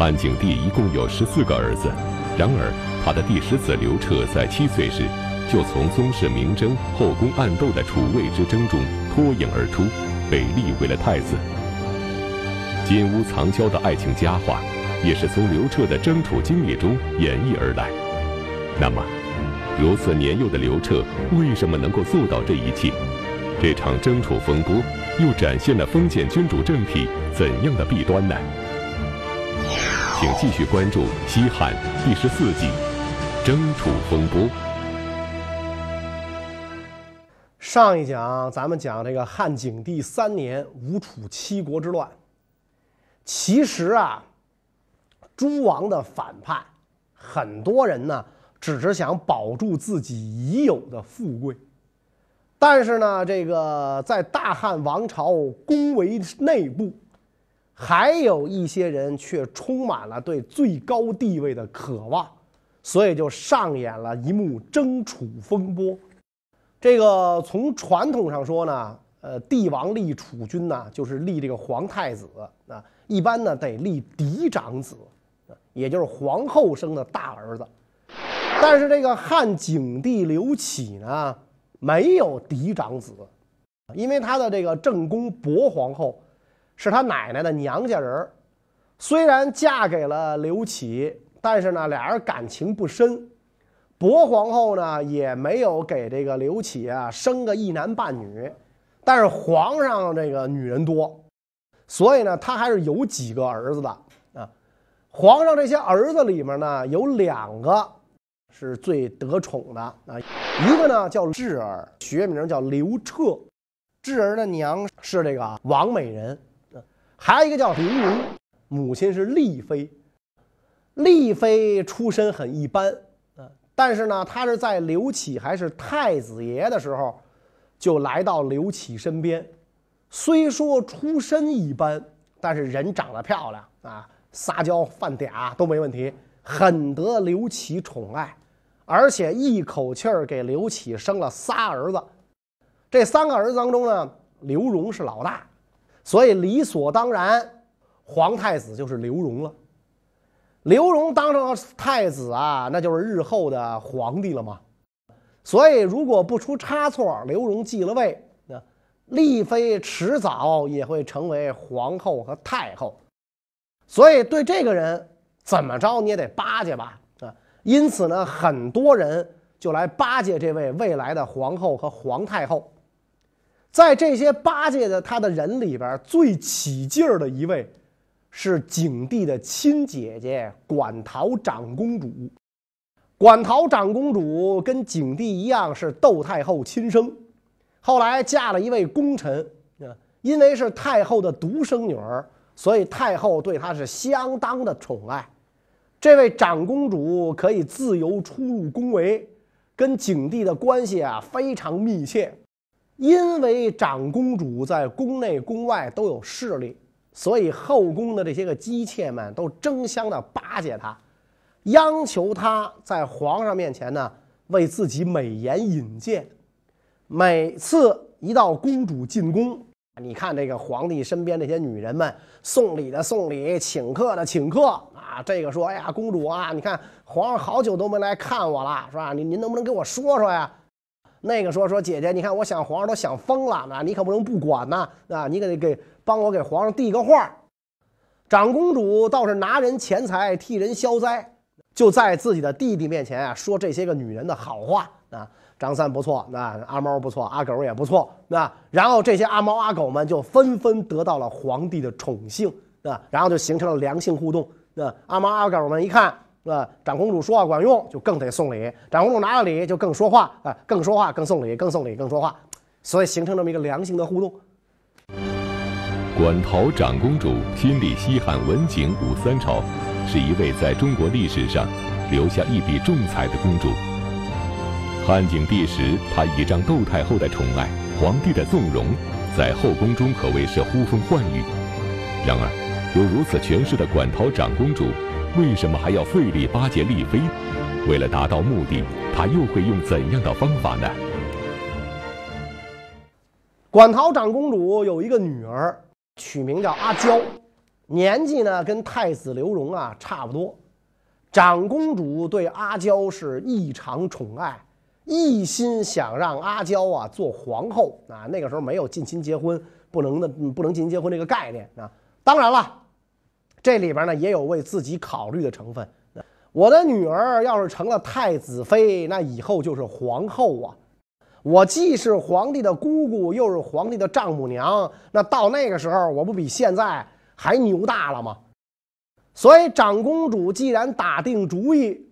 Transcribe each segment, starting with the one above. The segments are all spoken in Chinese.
汉景帝一共有十四个儿子，然而他的第十子刘彻在七岁时就从宗室明争、后宫暗斗的楚魏之争中脱颖而出，被立为了太子。金屋藏娇的爱情佳话，也是从刘彻的争楚经历中演绎而来。那么，如此年幼的刘彻为什么能够做到这一切？这场争楚风波又展现了封建君主政体怎样的弊端呢？请继续关注《西汉》第十四集《争楚风波》。上一讲咱们讲这个汉景帝三年吴楚七国之乱。其实啊，诸王的反叛，很多人呢只是想保住自己已有的富贵，但是呢，这个在大汉王朝宫闱内部，还有一些人却充满了对最高地位的渴望，所以就上演了一幕争储风波。这个从传统上说呢，呃，帝王立储君呢，就是立这个皇太子啊。一般呢得立嫡长子，也就是皇后生的大儿子。但是这个汉景帝刘启呢，没有嫡长子，因为他的这个正宫薄皇后是他奶奶的娘家人虽然嫁给了刘启，但是呢俩人感情不深。薄皇后呢也没有给这个刘启啊生个一男半女，但是皇上这个女人多。所以呢，他还是有几个儿子的啊。皇上这些儿子里面呢，有两个是最得宠的啊。一个呢叫智儿，学名叫刘彻，智儿的娘是这个王美人。还有一个叫刘荣，母亲是丽妃。丽妃出身很一般啊，但是呢，她是在刘启还是太子爷的时候，就来到刘启身边。虽说出身一般，但是人长得漂亮啊，撒娇犯嗲都没问题，很得刘启宠爱，而且一口气儿给刘启生了仨儿子。这三个儿子当中呢，刘荣是老大，所以理所当然，皇太子就是刘荣了。刘荣当上了太子啊，那就是日后的皇帝了嘛。所以如果不出差错，刘荣继了位。那丽妃迟早也会成为皇后和太后，所以对这个人怎么着你也得巴结吧啊！因此呢，很多人就来巴结这位未来的皇后和皇太后。在这些巴结的他的人里边，最起劲儿的一位是景帝的亲姐姐馆陶长公主。馆陶长公主跟景帝一样是窦太后亲生。后来嫁了一位功臣，啊，因为是太后的独生女儿，所以太后对她是相当的宠爱。这位长公主可以自由出入宫闱，跟景帝的关系啊非常密切。因为长公主在宫内宫外都有势力，所以后宫的这些个姬妾们都争相的巴结她，央求她在皇上面前呢为自己美言引荐。每次一到公主进宫，你看这个皇帝身边这些女人们送礼的送礼，请客的请客啊。这个说：“哎呀，公主啊，你看皇上好久都没来看我了，是吧？您您能不能给我说说呀？”那个说：“说姐姐，你看我想皇上都想疯了，那你可不能不管呐，啊，你可得给帮我给皇上递个话。”长公主倒是拿人钱财替人消灾，就在自己的弟弟面前啊说这些个女人的好话啊。张三不错，那阿猫不错，阿狗也不错，那然后这些阿猫阿狗们就纷纷得到了皇帝的宠幸，啊，然后就形成了良性互动。那阿猫阿狗们一看，那，长公主说话管用，就更得送礼；长公主拿了礼，就更说话，啊，更说话，更送礼，更送礼，更说话，所以形成这么一个良性的互动。馆陶长公主亲历西汉文景武三朝，是一位在中国历史上留下一笔重彩的公主。汉景帝时，她倚仗窦太后的宠爱、皇帝的纵容，在后宫中可谓是呼风唤雨。然而，有如此权势的馆陶长公主，为什么还要费力巴结丽妃？为了达到目的，她又会用怎样的方法呢？馆陶长公主有一个女儿，取名叫阿娇。年纪呢跟太子刘荣啊差不多。长公主对阿娇是异常宠爱，一心想让阿娇啊做皇后啊。那个时候没有近亲结婚，不能的不能近亲结婚这个概念啊。当然了，这里边呢也有为自己考虑的成分。我的女儿要是成了太子妃，那以后就是皇后啊。我既是皇帝的姑姑，又是皇帝的丈母娘，那到那个时候，我不比现在还牛大了吗？所以，长公主既然打定主意，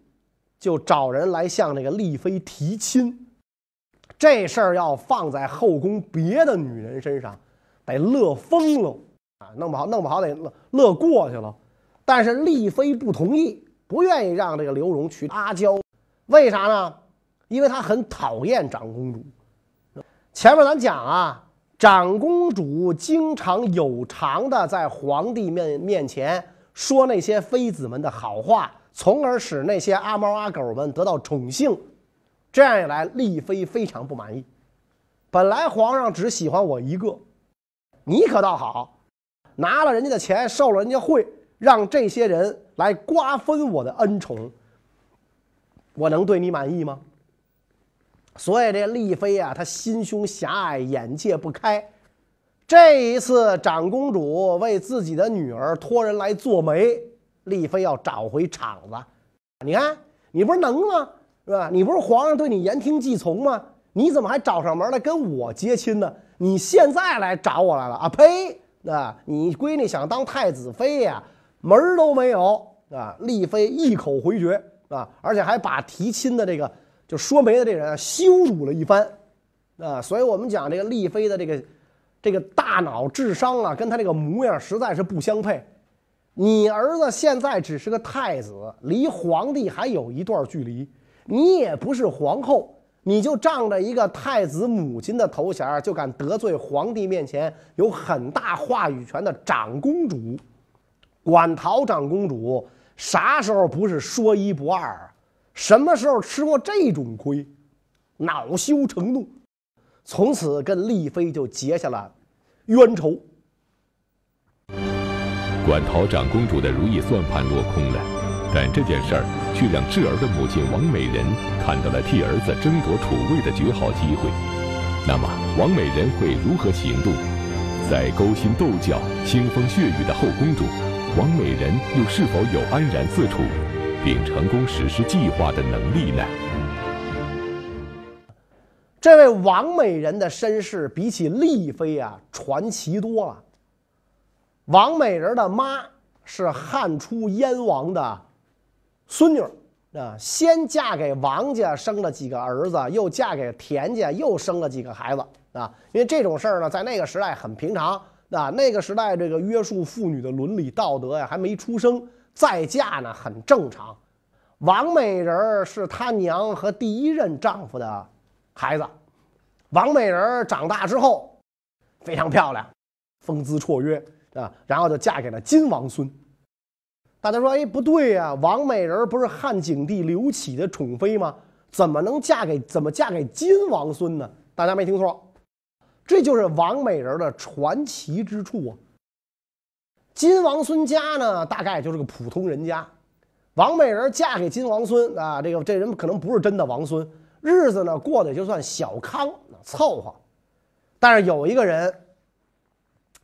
就找人来向那个丽妃提亲。这事儿要放在后宫别的女人身上，得乐疯了啊！弄不好，弄不好得乐乐过去了。但是丽妃不同意，不愿意让这个刘荣娶阿娇，为啥呢？因为他很讨厌长公主。前面咱讲啊，长公主经常有偿的在皇帝面面前说那些妃子们的好话，从而使那些阿猫阿狗们得到宠幸。这样一来，丽妃非常不满意。本来皇上只喜欢我一个，你可倒好，拿了人家的钱，受了人家贿，让这些人来瓜分我的恩宠，我能对你满意吗？所以这丽妃啊，她心胸狭隘，眼界不开。这一次，长公主为自己的女儿托人来做媒，丽妃要找回场子。你看，你不是能吗？是吧？你不是皇上对你言听计从吗？你怎么还找上门来跟我接亲呢？你现在来找我来了啊？呸！啊，你闺女想当太子妃呀，门儿都没有啊！丽妃一口回绝啊，而且还把提亲的这个。就说媒的这人，羞辱了一番，啊，所以我们讲这个丽妃的这个这个大脑智商啊，跟她这个模样实在是不相配。你儿子现在只是个太子，离皇帝还有一段距离，你也不是皇后，你就仗着一个太子母亲的头衔，就敢得罪皇帝面前有很大话语权的长公主，馆陶长公主啥时候不是说一不二？什么时候吃过这种亏，恼羞成怒，从此跟丽妃就结下了冤仇。馆陶长公主的如意算盘落空了，但这件事儿却让智儿的母亲王美人看到了替儿子争夺储位的绝好机会。那么，王美人会如何行动？在勾心斗角、腥风血雨的后宫中，王美人又是否有安然自处？并成功实施计划的能力呢？这位王美人的身世比起丽妃啊传奇多了。王美人的妈是汉初燕王的孙女啊，先嫁给王家生了几个儿子，又嫁给田家又生了几个孩子啊。因为这种事儿呢，在那个时代很平常啊。那个时代这个约束妇女的伦理道德呀还没出生。再嫁呢很正常，王美人是她娘和第一任丈夫的孩子。王美人长大之后非常漂亮，风姿绰约啊，然后就嫁给了金王孙。大家说，哎，不对呀，王美人不是汉景帝刘启的宠妃吗？怎么能嫁给怎么嫁给金王孙呢？大家没听错，这就是王美人的传奇之处啊。金王孙家呢，大概就是个普通人家。王美人嫁给金王孙啊，这个这人可能不是真的王孙，日子呢过得就算小康，凑合。但是有一个人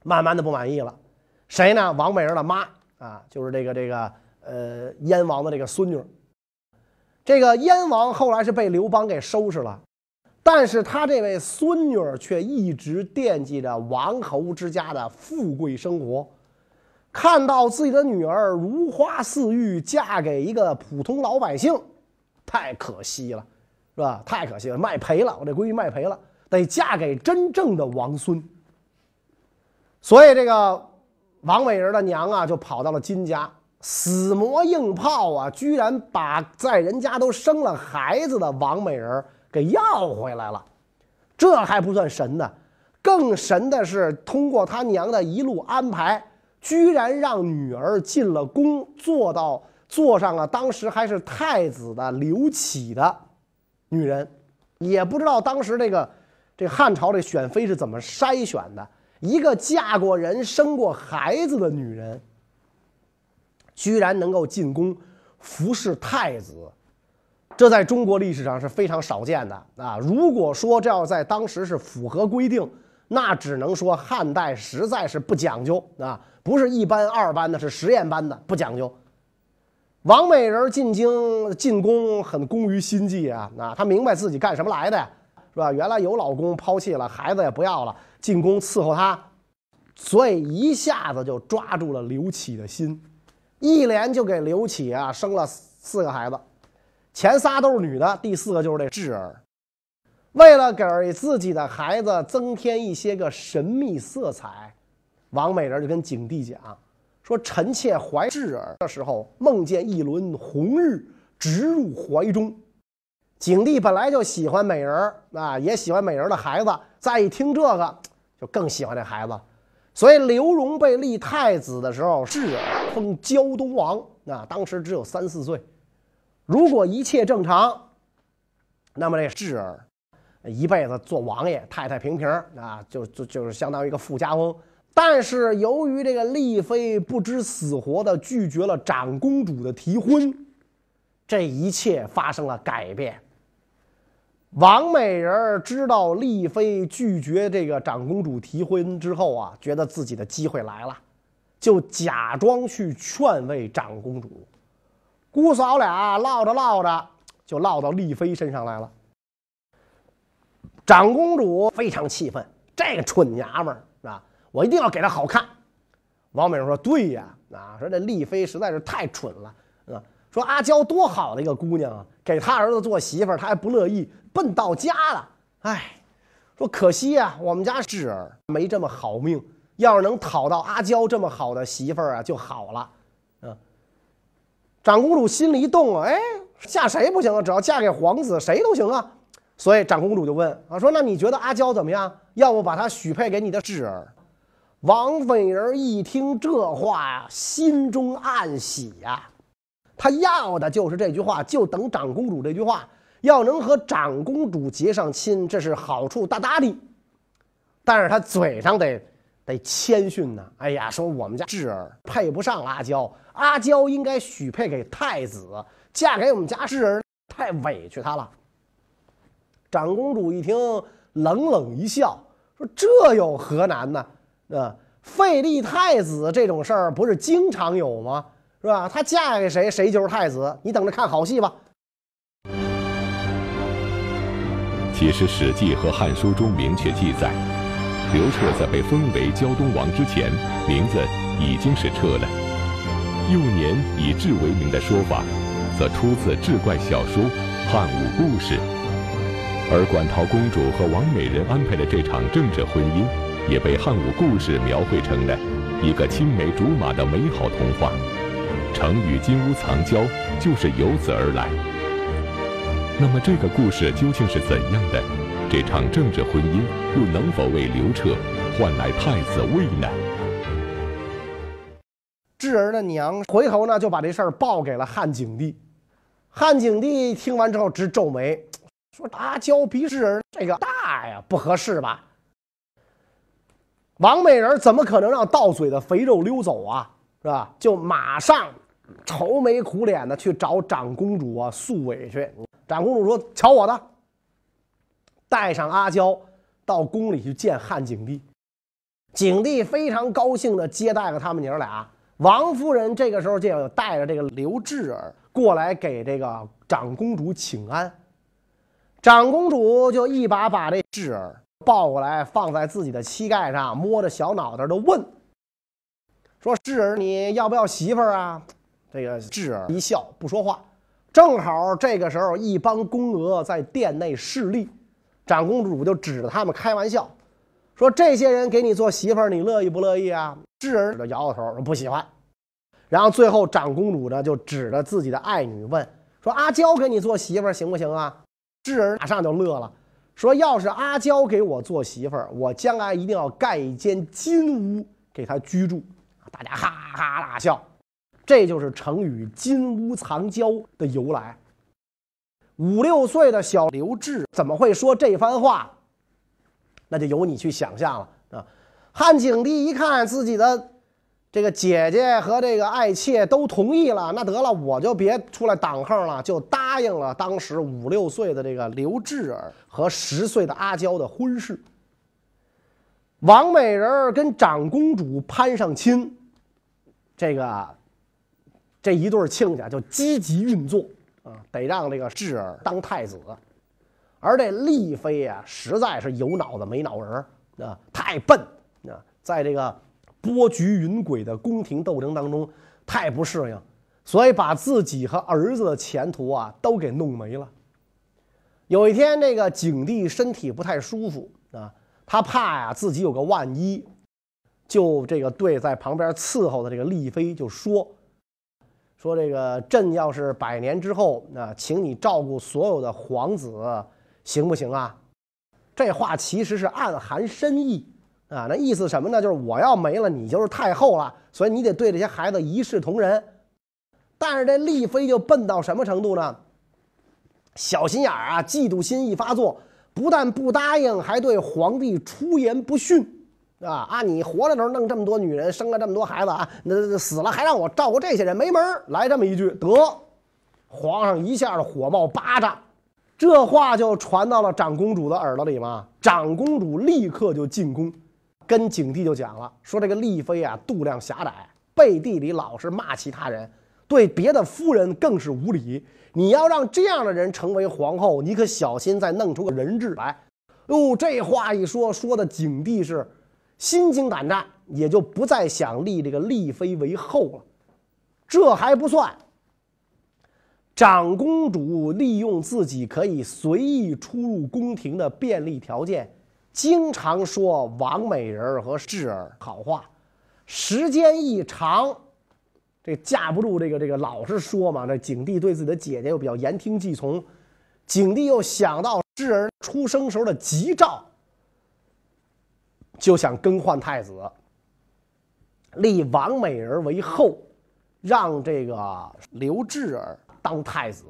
慢慢的不满意了，谁呢？王美人的妈啊，就是这个这个呃燕王的这个孙女。这个燕王后来是被刘邦给收拾了，但是他这位孙女却一直惦记着王侯之家的富贵生活。看到自己的女儿如花似玉嫁给一个普通老百姓，太可惜了，是吧？太可惜了，卖赔了，我这闺女卖赔了，得嫁给真正的王孙。所以这个王美人的娘啊，就跑到了金家，死磨硬泡啊，居然把在人家都生了孩子的王美人给要回来了。这还不算神呢，更神的是通过他娘的一路安排。居然让女儿进了宫，做到坐上了当时还是太子的刘启的女人，也不知道当时这个这汉朝这选妃是怎么筛选的。一个嫁过人、生过孩子的女人，居然能够进宫服侍太子，这在中国历史上是非常少见的啊！如果说这要在当时是符合规定，那只能说汉代实在是不讲究啊，不是一般二班的，是实验班的，不讲究。王美人进京进宫很工于心计啊，那她明白自己干什么来的，是吧？原来有老公抛弃了，孩子也不要了，进宫伺候他，所以一下子就抓住了刘启的心，一连就给刘启啊生了四个孩子，前仨都是女的，第四个就是这智儿。为了给自己的孩子增添一些个神秘色彩，王美人就跟景帝讲。说臣妾怀智儿的时候，梦见一轮红日直入怀中。景帝本来就喜欢美人儿啊，也喜欢美人的孩子，再一听这个，就更喜欢这孩子。所以刘荣被立太子的时候，智儿封胶东王，啊，当时只有三四岁。如果一切正常，那么这智儿一辈子做王爷，太太平平啊，就就就是相当于一个富家翁。但是由于这个丽妃不知死活的拒绝了长公主的提婚，这一切发生了改变。王美人知道丽妃拒绝这个长公主提婚之后啊，觉得自己的机会来了，就假装去劝慰长公主。姑嫂俩唠着唠着，就唠到丽妃身上来了。长公主非常气愤，这个蠢娘们儿啊？我一定要给她好看。王美人说：“对呀，啊，说这丽妃实在是太蠢了，说阿娇多好的一个姑娘啊，给他儿子做媳妇儿，他还不乐意，奔到家了。哎，说可惜呀，我们家智儿没这么好命，要是能讨到阿娇这么好的媳妇儿啊，就好了。嗯，长公主心里一动啊，哎，嫁谁不行啊？只要嫁给皇子，谁都行啊。所以长公主就问啊，说那你觉得阿娇怎么样？要不把她许配给你的智儿？”王美人一听这话呀，心中暗喜呀，他要的就是这句话，就等长公主这句话，要能和长公主结上亲，这是好处大大的。但是他嘴上得得谦逊呢，哎呀，说我们家智儿配不上阿娇，阿娇应该许配给太子，嫁给我们家智儿太委屈他了。长公主一听，冷冷一笑，说这有何难呢？啊，废立太子这种事儿不是经常有吗？是吧？她嫁给谁，谁就是太子。你等着看好戏吧。其实《史记》和《汉书》中明确记载，刘彻在被封为胶东王之前，名字已经是彻了。幼年以智为名的说法，则出自志怪小说《汉武故事》，而馆陶公主和王美人安排的这场政治婚姻。也被汉武故事描绘成了一个青梅竹马的美好童话，成语“金屋藏娇”就是由此而来。那么，这个故事究竟是怎样的？这场政治婚姻又能否为刘彻换来太子位呢？智儿的娘回头呢就把这事儿报给了汉景帝。汉景帝听完之后直皱眉，说：“阿娇比智儿这个大呀，不合适吧？”王美人怎么可能让到嘴的肥肉溜走啊？是吧？就马上愁眉苦脸的去找长公主啊诉委屈。长公主说：“瞧我的！”带上阿娇到宫里去见汉景帝。景帝非常高兴的接待了他们娘俩。王夫人这个时候就带着这个刘智儿过来给这个长公主请安。长公主就一把把这智儿。抱过来，放在自己的膝盖上，摸着小脑袋的问：“说智儿，你要不要媳妇儿啊？”这个智儿一笑，不说话。正好这个时候，一帮宫娥在殿内侍立，长公主就指着他们开玩笑，说：“这些人给你做媳妇儿，你乐意不乐意啊？”智儿就摇摇头，说：“不喜欢。”然后最后，长公主呢就指着自己的爱女问：“说阿娇给你做媳妇儿行不行啊？”智儿马上就乐了。说：“要是阿娇给我做媳妇儿，我将来一定要盖一间金屋给她居住。”大家哈哈大笑。这就是成语“金屋藏娇”的由来。五六岁的小刘志怎么会说这番话？那就由你去想象了啊！汉景帝一看自己的这个姐姐和这个爱妾都同意了，那得了，我就别出来挡横了，就答应了当时五六岁的这个刘志儿和十岁的阿娇的婚事。王美人跟长公主攀上亲，这个这一对亲家就积极运作啊，得让这个智儿当太子。而这丽妃呀，实在是有脑子没脑仁啊，太笨啊，在这个波谲云诡的宫廷斗争当中太不适应，所以把自己和儿子的前途啊都给弄没了。有一天，这个景帝身体不太舒服啊。他怕呀，自己有个万一，就这个对在旁边伺候的这个丽妃就说：“说这个朕要是百年之后，那请你照顾所有的皇子，行不行啊？”这话其实是暗含深意啊，那意思什么呢？就是我要没了，你就是太后了，所以你得对这些孩子一视同仁。但是这丽妃就笨到什么程度呢？小心眼儿啊，嫉妒心一发作。不但不答应，还对皇帝出言不逊，啊啊！你活着时候弄这么多女人，生了这么多孩子啊，那死了还让我照顾这些人，没门儿来这么一句，得，皇上一下子火冒八丈，这话就传到了长公主的耳朵里嘛。长公主立刻就进宫，跟景帝就讲了，说这个丽妃啊，度量狭窄，背地里老是骂其他人，对别的夫人更是无礼。你要让这样的人成为皇后，你可小心再弄出个人质来。哟，这话一说，说的景帝是心惊胆战，也就不再想立这个丽妃为后了。这还不算，长公主利用自己可以随意出入宫廷的便利条件，经常说王美人和智儿好话，时间一长。这架不住这个这个老是说嘛，这景帝对自己的姐姐又比较言听计从，景帝又想到智儿出生时候的吉兆，就想更换太子，立王美人为后，让这个刘智儿当太子，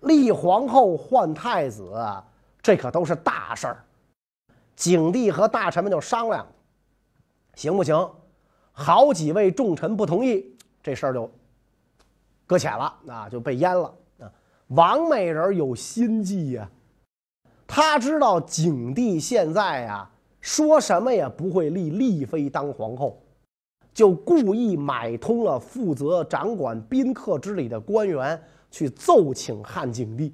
立皇后换太子，这可都是大事儿。景帝和大臣们就商量，行不行？好几位重臣不同意，这事儿就搁浅了，啊，就被淹了。啊，王美人有心计呀，他知道景帝现在呀说什么也不会立丽妃当皇后，就故意买通了负责掌管宾客之礼的官员，去奏请汉景帝，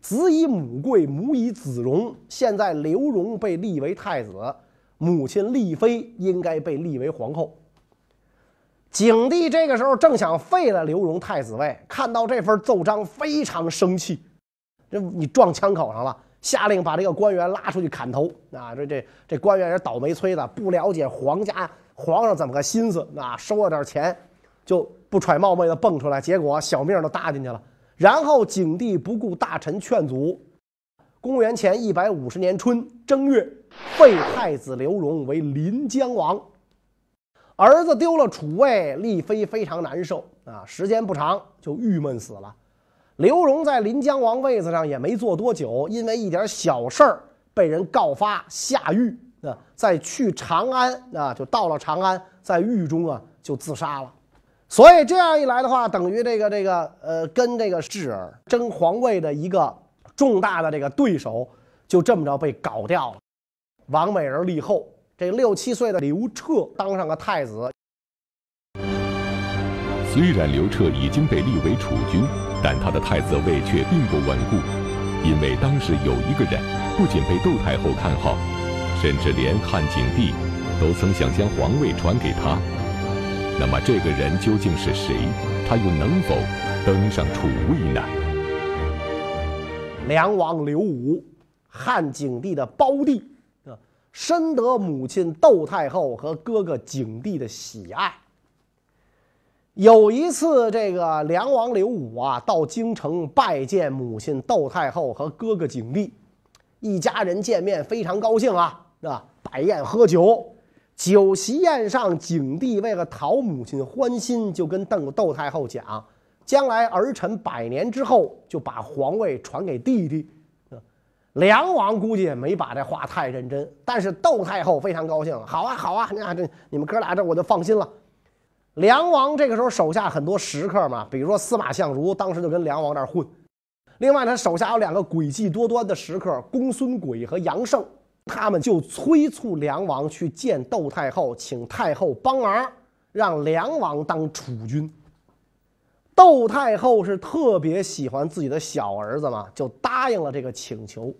子以母贵，母以子荣。现在刘荣被立为太子，母亲丽妃应该被立为皇后。景帝这个时候正想废了刘荣太子位，看到这份奏章非常生气，这你撞枪口上了，下令把这个官员拉出去砍头啊！这这这官员也是倒霉催的，不了解皇家皇上怎么个心思啊？收了点钱就不揣冒昧的蹦出来，结果小命都搭进去了。然后景帝不顾大臣劝阻，公元前一百五十年春正月，废太子刘荣为临江王。儿子丢了储位，丽妃非常难受啊！时间不长就郁闷死了。刘荣在临江王位子上也没坐多久，因为一点小事儿被人告发下狱啊，在去长安啊，就到了长安，在狱中啊就自杀了。所以这样一来的话，等于这个这个呃，跟这个智儿争皇位的一个重大的这个对手，就这么着被搞掉了。王美人立后。这六七岁的刘彻当上了太子。虽然刘彻已经被立为储君，但他的太子位却并不稳固，因为当时有一个人不仅被窦太后看好，甚至连汉景帝都曾想将皇位传给他。那么这个人究竟是谁？他又能否登上储位呢？梁王刘武，汉景帝的胞弟。深得母亲窦太后和哥哥景帝的喜爱。有一次，这个梁王刘武啊，到京城拜见母亲窦太后和哥哥景帝，一家人见面非常高兴啊，啊，摆宴喝酒。酒席宴上，景帝为了讨母亲欢心，就跟邓窦太后讲，将来儿臣百年之后就把皇位传给弟弟。梁王估计也没把这话太认真，但是窦太后非常高兴。好啊，好啊，那这你们哥俩这我就放心了。梁王这个时候手下很多食客嘛，比如说司马相如，当时就跟梁王那儿混。另外，他手下有两个诡计多端的食客，公孙诡和杨胜，他们就催促梁王去见窦太后，请太后帮忙，让梁王当储君。窦太后是特别喜欢自己的小儿子嘛，就答应了这个请求。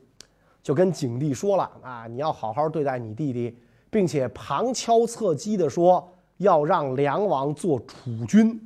就跟景帝说了啊，你要好好对待你弟弟，并且旁敲侧击的说要让梁王做储君，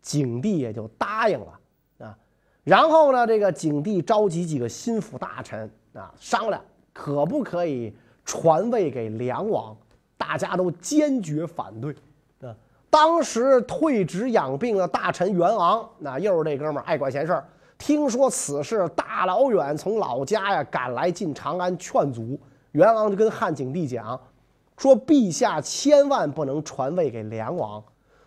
景帝也就答应了啊。然后呢，这个景帝召集几个心腹大臣啊，商量可不可以传位给梁王，大家都坚决反对啊。当时退职养病的大臣袁昂，那又是这哥们儿爱管闲事儿。听说此事，大老远从老家呀赶来进长安劝阻。袁昂就跟汉景帝讲，说：“陛下千万不能传位给梁王。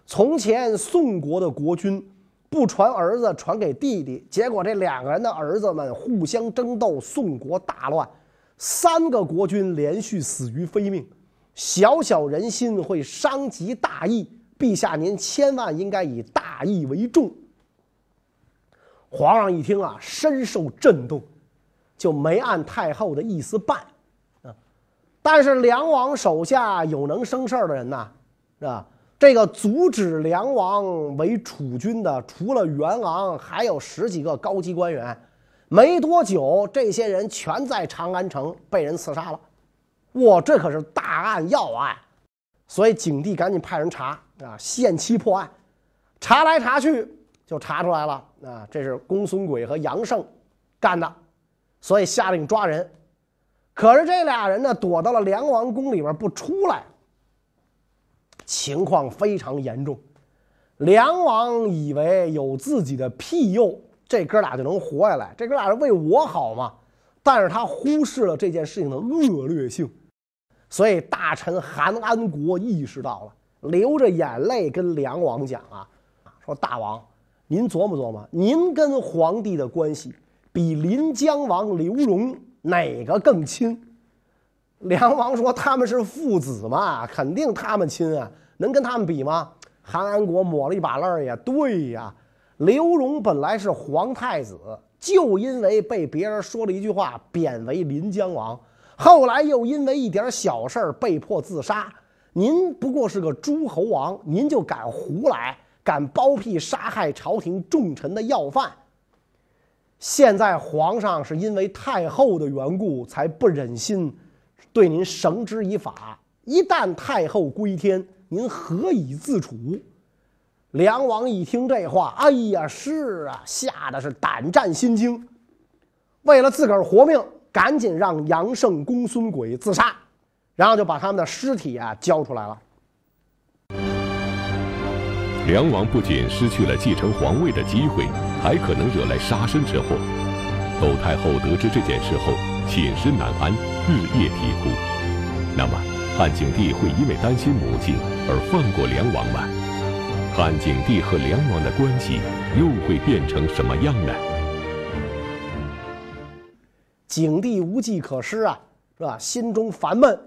从前宋国的国君不传儿子，传给弟弟，结果这两个人的儿子们互相争斗，宋国大乱，三个国君连续死于非命。小小人心会伤及大义，陛下您千万应该以大义为重。”皇上一听啊，深受震动，就没按太后的意思办，但是梁王手下有能生事儿的人呐，是吧？这个阻止梁王为储君的，除了元昂，还有十几个高级官员。没多久，这些人全在长安城被人刺杀了。哇，这可是大案要案，所以景帝赶紧派人查啊，限期破案。查来查去。就查出来了啊，这是公孙诡和杨胜干的，所以下令抓人。可是这俩人呢，躲到了梁王宫里边不出来，情况非常严重。梁王以为有自己的庇佑，这哥俩就能活下来，这哥俩是为我好嘛？但是他忽视了这件事情的恶劣性，所以大臣韩安国意识到了，流着眼泪跟梁王讲啊，说大王。您琢磨琢磨，您跟皇帝的关系比临江王刘荣哪个更亲？梁王说他们是父子嘛，肯定他们亲啊，能跟他们比吗？韩安国抹了一把泪呀，对呀，刘荣本来是皇太子，就因为被别人说了一句话贬为临江王，后来又因为一点小事儿被迫自杀。您不过是个诸侯王，您就敢胡来？敢包庇杀害朝廷重臣的要犯。现在皇上是因为太后的缘故，才不忍心对您绳之以法。一旦太后归天，您何以自处？梁王一听这话，哎呀，是啊，吓得是胆战心惊。为了自个儿活命，赶紧让杨胜、公孙诡自杀，然后就把他们的尸体啊交出来了。梁王不仅失去了继承皇位的机会，还可能惹来杀身之祸。窦太后得知这件事后，寝食难安，日夜啼哭。那么，汉景帝会因为担心母亲而放过梁王吗？汉景帝和梁王的关系又会变成什么样呢？景帝无计可施啊，是吧？心中烦闷。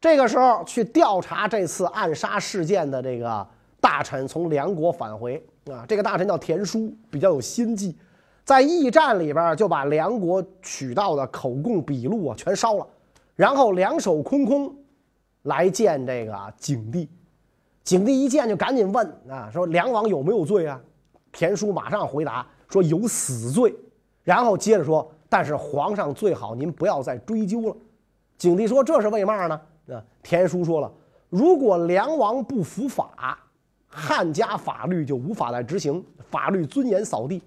这个时候去调查这次暗杀事件的这个。大臣从梁国返回啊，这个大臣叫田叔，比较有心计，在驿站里边就把梁国取到的口供笔录啊全烧了，然后两手空空来见这个景帝。景帝一见就赶紧问啊，说梁王有没有罪啊？田叔马上回答说有死罪，然后接着说，但是皇上最好您不要再追究了。景帝说这是为嘛呢？啊，田叔说了，如果梁王不服法。汉家法律就无法再执行，法律尊严扫地。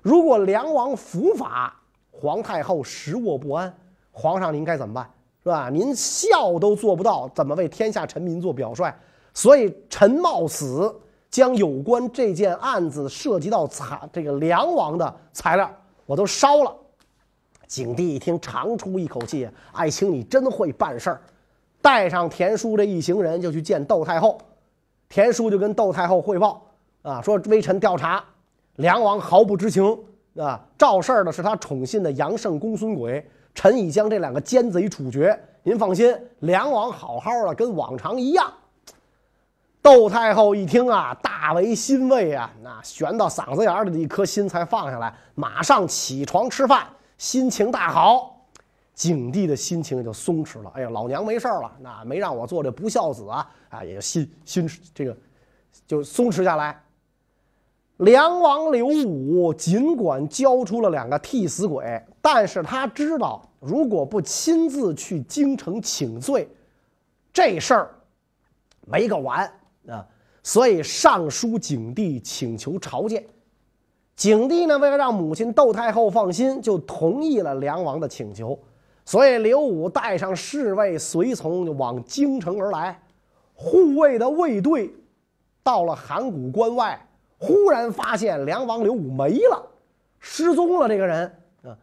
如果梁王伏法，皇太后食卧不安，皇上您该怎么办？是吧？您孝都做不到，怎么为天下臣民做表率？所以臣冒死将有关这件案子涉及到材这个梁王的材料，我都烧了。景帝一听，长出一口气：“爱卿，你真会办事儿。”带上田叔这一行人，就去见窦太后。田叔就跟窦太后汇报啊，说微臣调查，梁王毫不知情啊，肇事的是他宠信的杨胜、公孙诡，臣已将这两个奸贼处决。您放心，梁王好好的，跟往常一样。窦太后一听啊，大为欣慰啊，那悬到嗓子眼里的一颗心才放下来，马上起床吃饭，心情大好。景帝的心情也就松弛了。哎呀，老娘没事了，那没让我做这不孝子啊，啊，也就心心这个就松弛下来。梁王刘武尽管交出了两个替死鬼，但是他知道，如果不亲自去京城请罪，这事儿没个完啊。所以上书景帝请求朝见。景帝呢，为了让母亲窦太后放心，就同意了梁王的请求。所以刘武带上侍卫随从就往京城而来，护卫的卫队到了函谷关外，忽然发现梁王刘武没了，失踪了。这个人啊，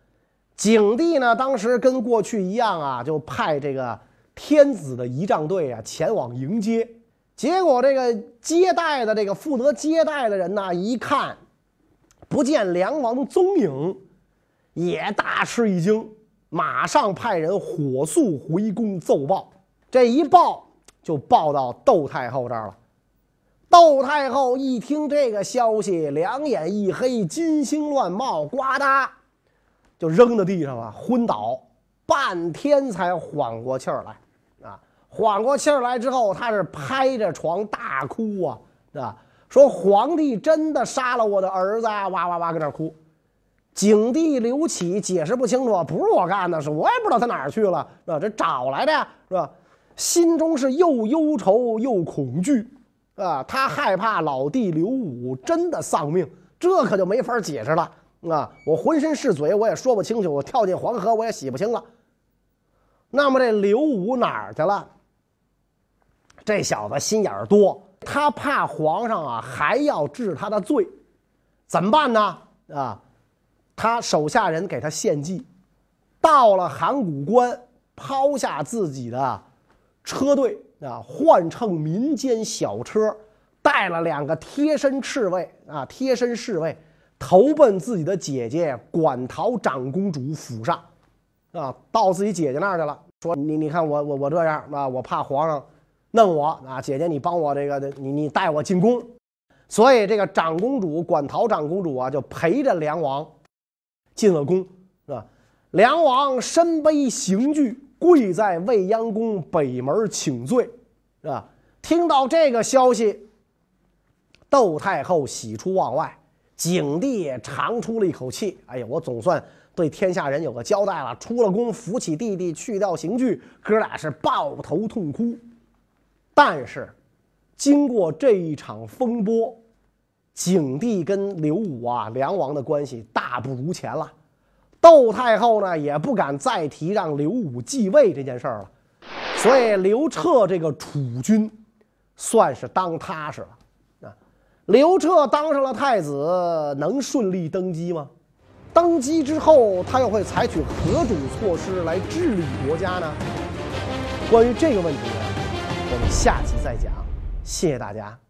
景帝呢，当时跟过去一样啊，就派这个天子的仪仗队啊前往迎接。结果这个接待的这个负责接待的人呢，一看不见梁王踪影，也大吃一惊。马上派人火速回宫奏报，这一报就报到窦太后这儿了。窦太后一听这个消息，两眼一黑，金星乱冒，呱嗒就扔到地上了，昏倒，半天才缓过气儿来。啊，缓过气儿来之后，他是拍着床大哭啊，啊，说皇帝真的杀了我的儿子，哇哇哇，搁那哭。景帝刘启解释不清楚，不是我干的，是我也不知道他哪儿去了，啊，这找来的呀，是吧？心中是又忧愁又恐惧，啊，他害怕老弟刘武真的丧命，这可就没法解释了，啊，我浑身是嘴，我也说不清楚，我跳进黄河我也洗不清了。那么这刘武哪儿去了？这小子心眼儿多，他怕皇上啊还要治他的罪，怎么办呢？啊？他手下人给他献计，到了函谷关，抛下自己的车队啊，换乘民间小车，带了两个贴身侍卫啊，贴身侍卫投奔自己的姐姐馆陶长公主府上，啊，到自己姐姐那儿去了，说你你看我我我这样啊，我怕皇上弄我啊，姐姐你帮我这个你你带我进宫，所以这个长公主馆陶长公主啊，就陪着梁王。进了宫，是吧？梁王身背刑具，跪在未央宫北门请罪，是吧？听到这个消息，窦太后喜出望外，景帝也长出了一口气。哎呀，我总算对天下人有个交代了。出了宫，扶起弟弟，去掉刑具，哥俩是抱头痛哭。但是，经过这一场风波。景帝跟刘武啊，梁王的关系大不如前了。窦太后呢，也不敢再提让刘武继位这件事儿了。所以刘彻这个储君，算是当踏实了。啊，刘彻当上了太子，能顺利登基吗？登基之后，他又会采取何种措施来治理国家呢？关于这个问题呢，我们下集再讲。谢谢大家。